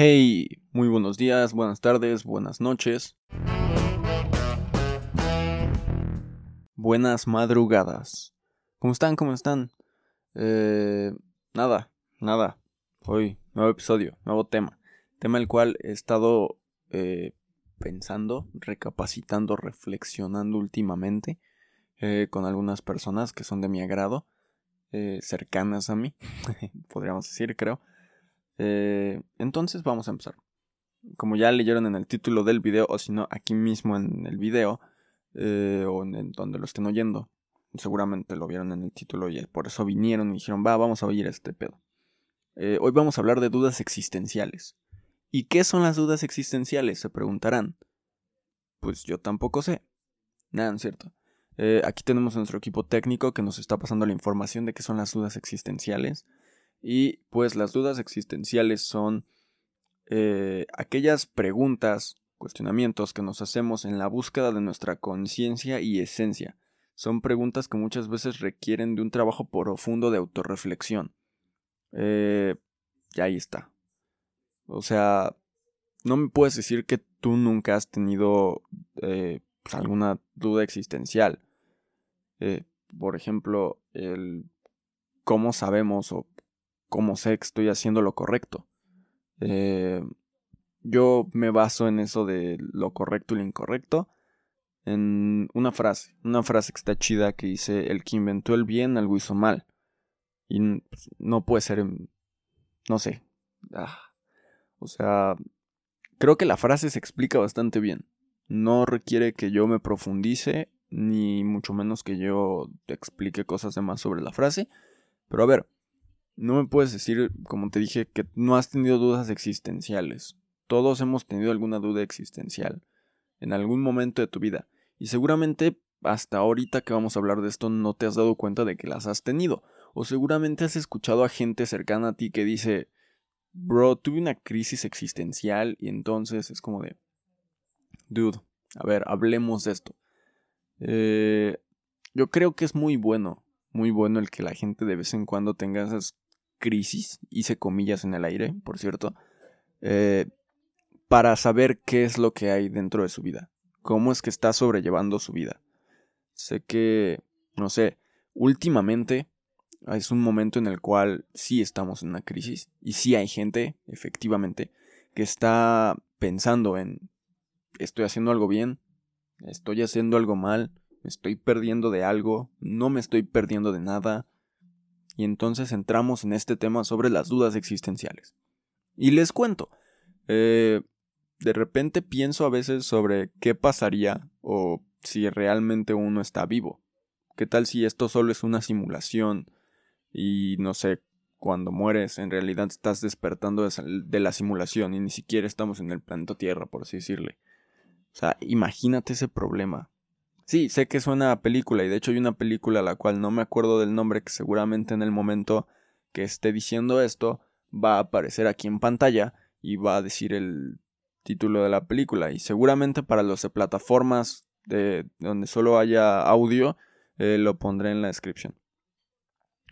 Hey, muy buenos días, buenas tardes, buenas noches. Buenas madrugadas. ¿Cómo están? ¿Cómo están? Eh, nada, nada. Hoy, nuevo episodio, nuevo tema. Tema el cual he estado eh, pensando, recapacitando, reflexionando últimamente eh, con algunas personas que son de mi agrado, eh, cercanas a mí, podríamos decir, creo. Eh, entonces vamos a empezar. Como ya leyeron en el título del video, o si no, aquí mismo en el video, eh, o en, donde lo estén oyendo, seguramente lo vieron en el título y por eso vinieron y dijeron, va, vamos a oír este pedo. Eh, hoy vamos a hablar de dudas existenciales. ¿Y qué son las dudas existenciales? Se preguntarán. Pues yo tampoco sé. Nada, es cierto. aquí tenemos nuestro equipo técnico que nos está pasando la información de qué son las dudas existenciales. Y pues las dudas existenciales son eh, aquellas preguntas, cuestionamientos que nos hacemos en la búsqueda de nuestra conciencia y esencia. Son preguntas que muchas veces requieren de un trabajo profundo de autorreflexión. Eh, y ahí está. O sea, no me puedes decir que tú nunca has tenido eh, pues, alguna duda existencial. Eh, por ejemplo, el cómo sabemos o cómo sé que estoy haciendo lo correcto. Eh, yo me baso en eso de lo correcto y lo incorrecto. En una frase, una frase que está chida que dice, el que inventó el bien algo hizo mal. Y pues, no puede ser, no sé. Ah, o sea, creo que la frase se explica bastante bien. No requiere que yo me profundice, ni mucho menos que yo te explique cosas de más sobre la frase. Pero a ver, no me puedes decir, como te dije, que no has tenido dudas existenciales. Todos hemos tenido alguna duda existencial en algún momento de tu vida. Y seguramente hasta ahorita que vamos a hablar de esto no te has dado cuenta de que las has tenido. O seguramente has escuchado a gente cercana a ti que dice, bro, tuve una crisis existencial y entonces es como de, dude, a ver, hablemos de esto. Eh, yo creo que es muy bueno, muy bueno el que la gente de vez en cuando tenga esas crisis, hice comillas en el aire, por cierto, eh, para saber qué es lo que hay dentro de su vida, cómo es que está sobrellevando su vida. Sé que, no sé, últimamente es un momento en el cual sí estamos en una crisis y sí hay gente, efectivamente, que está pensando en, estoy haciendo algo bien, estoy haciendo algo mal, me estoy perdiendo de algo, no me estoy perdiendo de nada, y entonces entramos en este tema sobre las dudas existenciales. Y les cuento, eh, de repente pienso a veces sobre qué pasaría o si realmente uno está vivo. ¿Qué tal si esto solo es una simulación y no sé, cuando mueres en realidad estás despertando de la simulación y ni siquiera estamos en el planeta Tierra, por así decirle? O sea, imagínate ese problema. Sí, sé que suena a película y de hecho hay una película a la cual no me acuerdo del nombre que seguramente en el momento que esté diciendo esto va a aparecer aquí en pantalla y va a decir el título de la película. Y seguramente para los de plataformas de donde solo haya audio eh, lo pondré en la descripción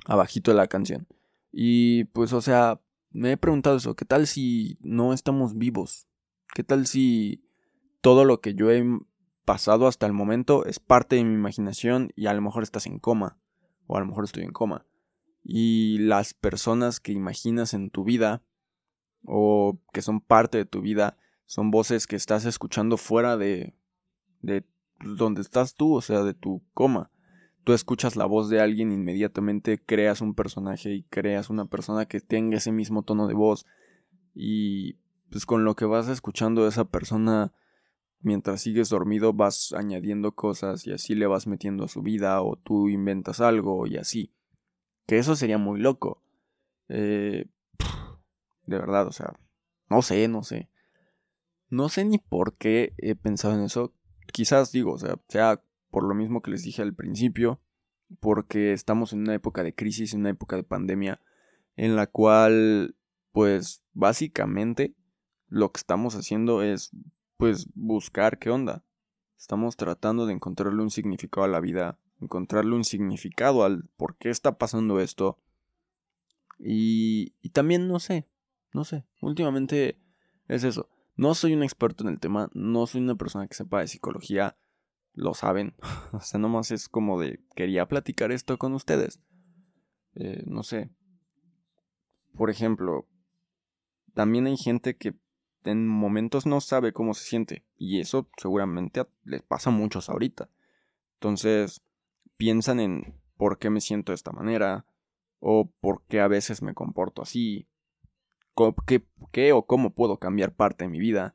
abajito de la canción. Y pues o sea me he preguntado eso qué tal si no estamos vivos qué tal si todo lo que yo he pasado hasta el momento es parte de mi imaginación y a lo mejor estás en coma o a lo mejor estoy en coma. Y las personas que imaginas en tu vida o que son parte de tu vida son voces que estás escuchando fuera de de donde estás tú, o sea, de tu coma. Tú escuchas la voz de alguien, inmediatamente creas un personaje y creas una persona que tenga ese mismo tono de voz y pues con lo que vas escuchando esa persona mientras sigues dormido vas añadiendo cosas y así le vas metiendo a su vida o tú inventas algo y así. Que eso sería muy loco. Eh, de verdad, o sea, no sé, no sé. No sé ni por qué he pensado en eso. Quizás digo, o sea, sea por lo mismo que les dije al principio, porque estamos en una época de crisis, en una época de pandemia, en la cual, pues, básicamente lo que estamos haciendo es pues buscar qué onda. Estamos tratando de encontrarle un significado a la vida, encontrarle un significado al por qué está pasando esto. Y, y también no sé, no sé, últimamente es eso. No soy un experto en el tema, no soy una persona que sepa de psicología, lo saben. o sea, nomás es como de, quería platicar esto con ustedes. Eh, no sé. Por ejemplo, también hay gente que en momentos no sabe cómo se siente. Y eso seguramente les pasa a muchos ahorita. Entonces, piensan en por qué me siento de esta manera. O por qué a veces me comporto así. ¿Qué, qué o cómo puedo cambiar parte de mi vida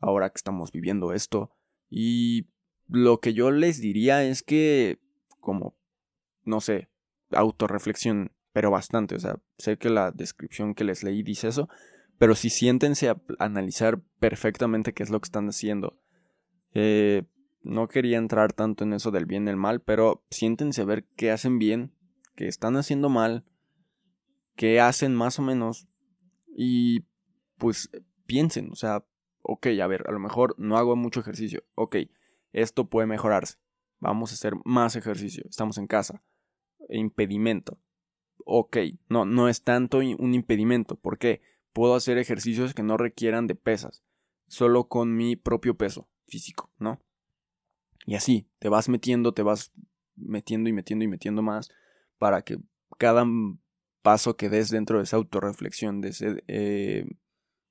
ahora que estamos viviendo esto? Y lo que yo les diría es que, como, no sé, autorreflexión, pero bastante. O sea, sé que la descripción que les leí dice eso, pero si siéntense a analizar perfectamente qué es lo que están haciendo. Eh, no quería entrar tanto en eso del bien y el mal, pero siéntense a ver qué hacen bien, qué están haciendo mal, qué hacen más o menos. Y pues piensen, o sea, ok, a ver, a lo mejor no hago mucho ejercicio. Ok, esto puede mejorarse. Vamos a hacer más ejercicio. Estamos en casa. Impedimento. Ok, no, no es tanto un impedimento. ¿Por qué? Puedo hacer ejercicios que no requieran de pesas. Solo con mi propio peso físico, ¿no? Y así, te vas metiendo, te vas metiendo y metiendo y metiendo más para que cada paso que des dentro de esa autorreflexión, de ese, eh,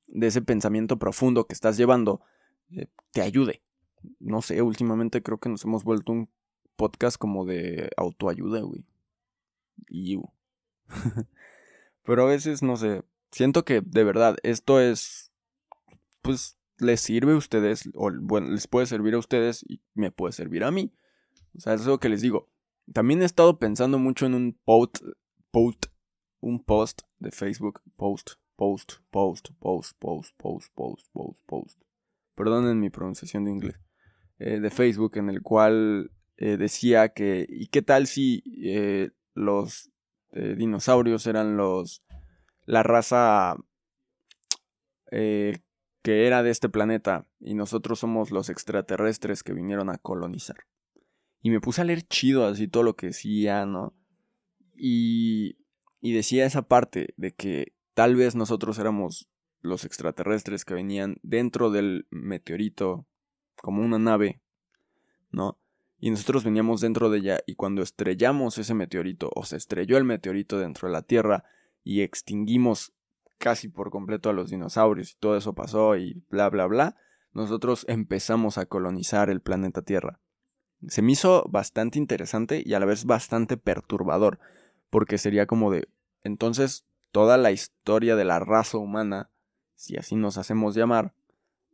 de ese pensamiento profundo que estás llevando, eh, te ayude no sé, últimamente creo que nos hemos vuelto un podcast como de autoayuda, güey. Y... Pero a veces, no sé, siento que de verdad esto es, pues, les sirve a ustedes, o bueno, les puede servir a ustedes y me puede servir a mí. O sea, es lo que les digo. También he estado pensando mucho en un post, post, un post de Facebook, post, post, post, post, post, post, post, post, post. Perdonen mi pronunciación de inglés. Eh, de Facebook en el cual eh, decía que, ¿y qué tal si eh, los dinosaurios eran los, la raza que era de este planeta y nosotros somos los extraterrestres que vinieron a colonizar? Y me puse a leer chido así todo lo que decía, ¿no? Y, y decía esa parte de que tal vez nosotros éramos los extraterrestres que venían dentro del meteorito como una nave, ¿no? Y nosotros veníamos dentro de ella y cuando estrellamos ese meteorito o se estrelló el meteorito dentro de la Tierra y extinguimos casi por completo a los dinosaurios y todo eso pasó y bla bla bla, nosotros empezamos a colonizar el planeta Tierra. Se me hizo bastante interesante y a la vez bastante perturbador, porque sería como de, entonces, toda la historia de la raza humana, si así nos hacemos llamar,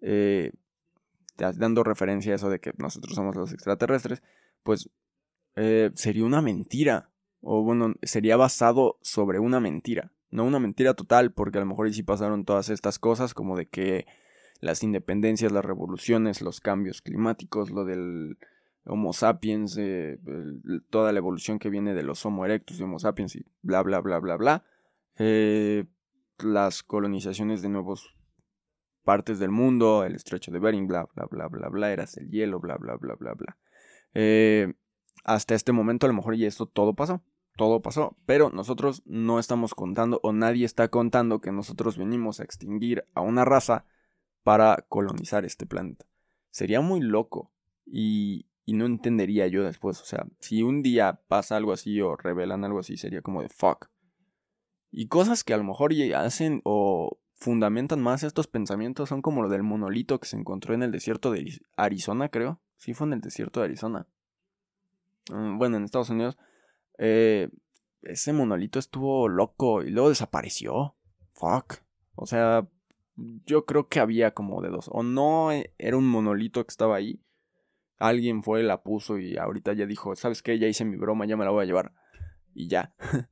eh, dando referencia a eso de que nosotros somos los extraterrestres, pues eh, sería una mentira. O bueno, sería basado sobre una mentira. No una mentira total, porque a lo mejor sí pasaron todas estas cosas, como de que las independencias, las revoluciones, los cambios climáticos, lo del Homo sapiens, eh, toda la evolución que viene de los Homo erectus y Homo sapiens y bla, bla, bla, bla, bla. Eh, las colonizaciones de nuevos partes del mundo, el estrecho de Bering, bla, bla, bla, bla, bla, eras el hielo, bla, bla, bla, bla, bla. Eh, hasta este momento a lo mejor ya esto todo pasó, todo pasó, pero nosotros no estamos contando o nadie está contando que nosotros venimos a extinguir a una raza para colonizar este planeta. Sería muy loco y, y no entendería yo después, o sea, si un día pasa algo así o revelan algo así, sería como de fuck. Y cosas que a lo mejor hacen o fundamentan más estos pensamientos son como lo del monolito que se encontró en el desierto de Arizona, creo. Sí, fue en el desierto de Arizona. Mm, bueno, en Estados Unidos. Eh, ese monolito estuvo loco y luego desapareció. Fuck. O sea, yo creo que había como de dos. O no eh, era un monolito que estaba ahí. Alguien fue, la puso y ahorita ya dijo, ¿sabes qué? Ya hice mi broma, ya me la voy a llevar. Y ya.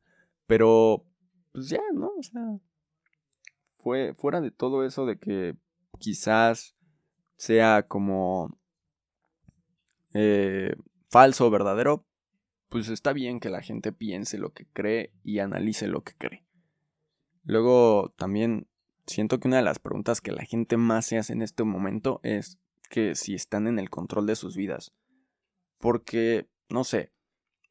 Pero, pues ya, ¿no? O sea, fue fuera de todo eso de que quizás sea como eh, falso o verdadero, pues está bien que la gente piense lo que cree y analice lo que cree. Luego también siento que una de las preguntas que la gente más se hace en este momento es que si están en el control de sus vidas. Porque, no sé,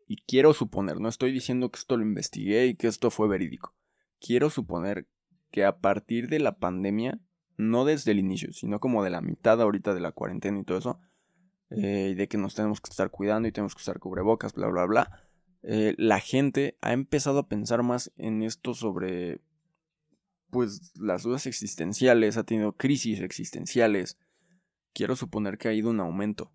y quiero suponer, no estoy diciendo que esto lo investigué y que esto fue verídico. Quiero suponer que a partir de la pandemia no desde el inicio, sino como de la mitad ahorita de la cuarentena y todo eso, eh, de que nos tenemos que estar cuidando y tenemos que usar cubrebocas, bla, bla, bla, eh, la gente ha empezado a pensar más en esto sobre, pues, las dudas existenciales, ha tenido crisis existenciales. Quiero suponer que ha ido un aumento.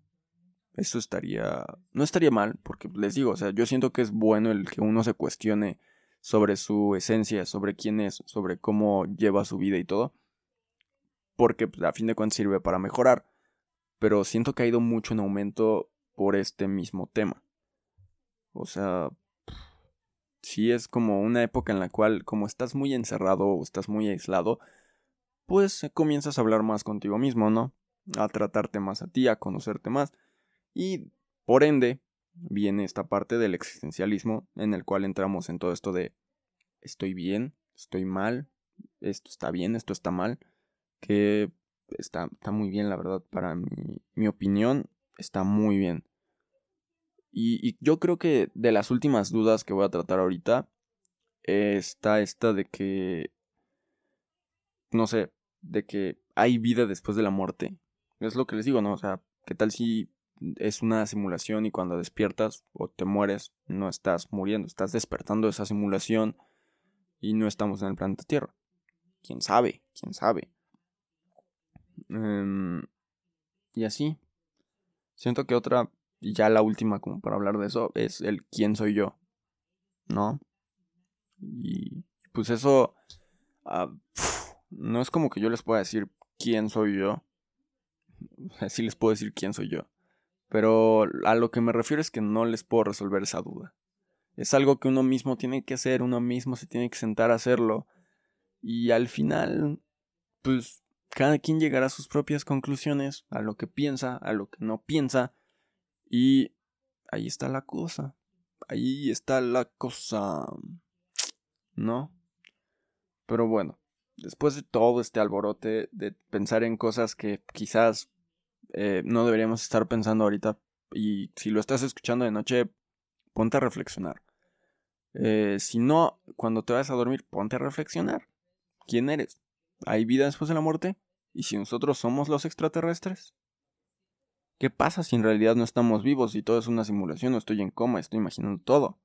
Eso estaría, no estaría mal, porque les digo, o sea, yo siento que es bueno el que uno se cuestione sobre su esencia, sobre quién es, sobre cómo lleva su vida y todo. Porque pues, a fin de cuentas sirve para mejorar. Pero siento que ha ido mucho en aumento por este mismo tema. O sea, si es como una época en la cual, como estás muy encerrado o estás muy aislado, pues comienzas a hablar más contigo mismo, ¿no? A tratarte más a ti, a conocerte más. Y por ende, viene esta parte del existencialismo en el cual entramos en todo esto de estoy bien, estoy mal, esto está bien, esto está mal, que está, está muy bien, la verdad, para mi, mi opinión, está muy bien. Y, y, yo creo que de las últimas dudas que voy a tratar ahorita está esta de que, no sé, de que hay vida después de la muerte. Es lo que les digo, ¿no? O sea, ¿qué tal si es una simulación y cuando despiertas o te mueres no estás muriendo, estás despertando de esa simulación y no estamos en el planeta Tierra. ¿Quién sabe? ¿Quién sabe? Em, y así. Siento que otra, ya la última como para hablar de eso, es el quién soy yo. ¿No? Y pues eso... Ah, no es como que yo les pueda decir quién soy yo. Así les puedo decir quién soy yo. Pero a lo que me refiero es que no les puedo resolver esa duda. Es algo que uno mismo tiene que hacer, uno mismo se tiene que sentar a hacerlo. Y al final, pues cada quien llegará a sus propias conclusiones, a lo que piensa, a lo que no piensa. Y ahí está la cosa. Ahí está la cosa. ¿No? Pero bueno, después de todo este alborote, de pensar en cosas que quizás eh, no deberíamos estar pensando ahorita. Y si lo estás escuchando de noche, ponte a reflexionar. Eh, si no, cuando te vas a dormir, ponte a reflexionar. ¿Quién eres? ¿Hay vida después de la muerte? ¿Y si nosotros somos los extraterrestres? ¿Qué pasa si en realidad no estamos vivos y todo es una simulación o estoy en coma, estoy imaginando todo?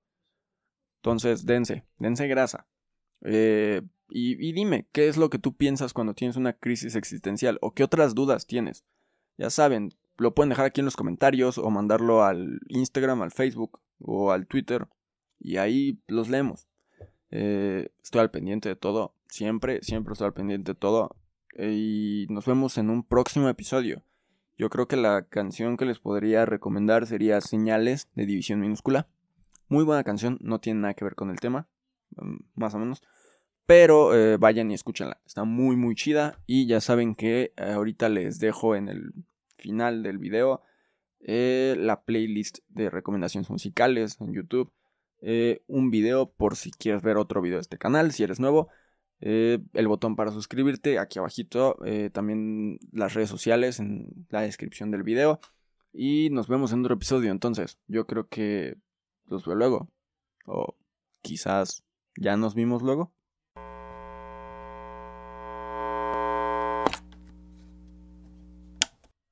Entonces, dense, dense grasa. Eh, y, y dime, ¿qué es lo que tú piensas cuando tienes una crisis existencial? ¿O qué otras dudas tienes? Ya saben, lo pueden dejar aquí en los comentarios o mandarlo al Instagram, al Facebook o al Twitter y ahí los leemos. Eh, estoy al pendiente de todo, siempre, siempre estoy al pendiente de todo y nos vemos en un próximo episodio. Yo creo que la canción que les podría recomendar sería Señales de División Minúscula. Muy buena canción, no tiene nada que ver con el tema, mm, más o menos. Pero eh, vayan y escúchenla, está muy muy chida y ya saben que eh, ahorita les dejo en el final del video eh, la playlist de recomendaciones musicales en YouTube. Eh, un video por si quieres ver otro video de este canal, si eres nuevo. Eh, el botón para suscribirte aquí abajito. también las redes sociales en la descripción del video. Y nos vemos en otro episodio. Entonces, yo creo que los veo luego. O quizás ya nos vimos luego.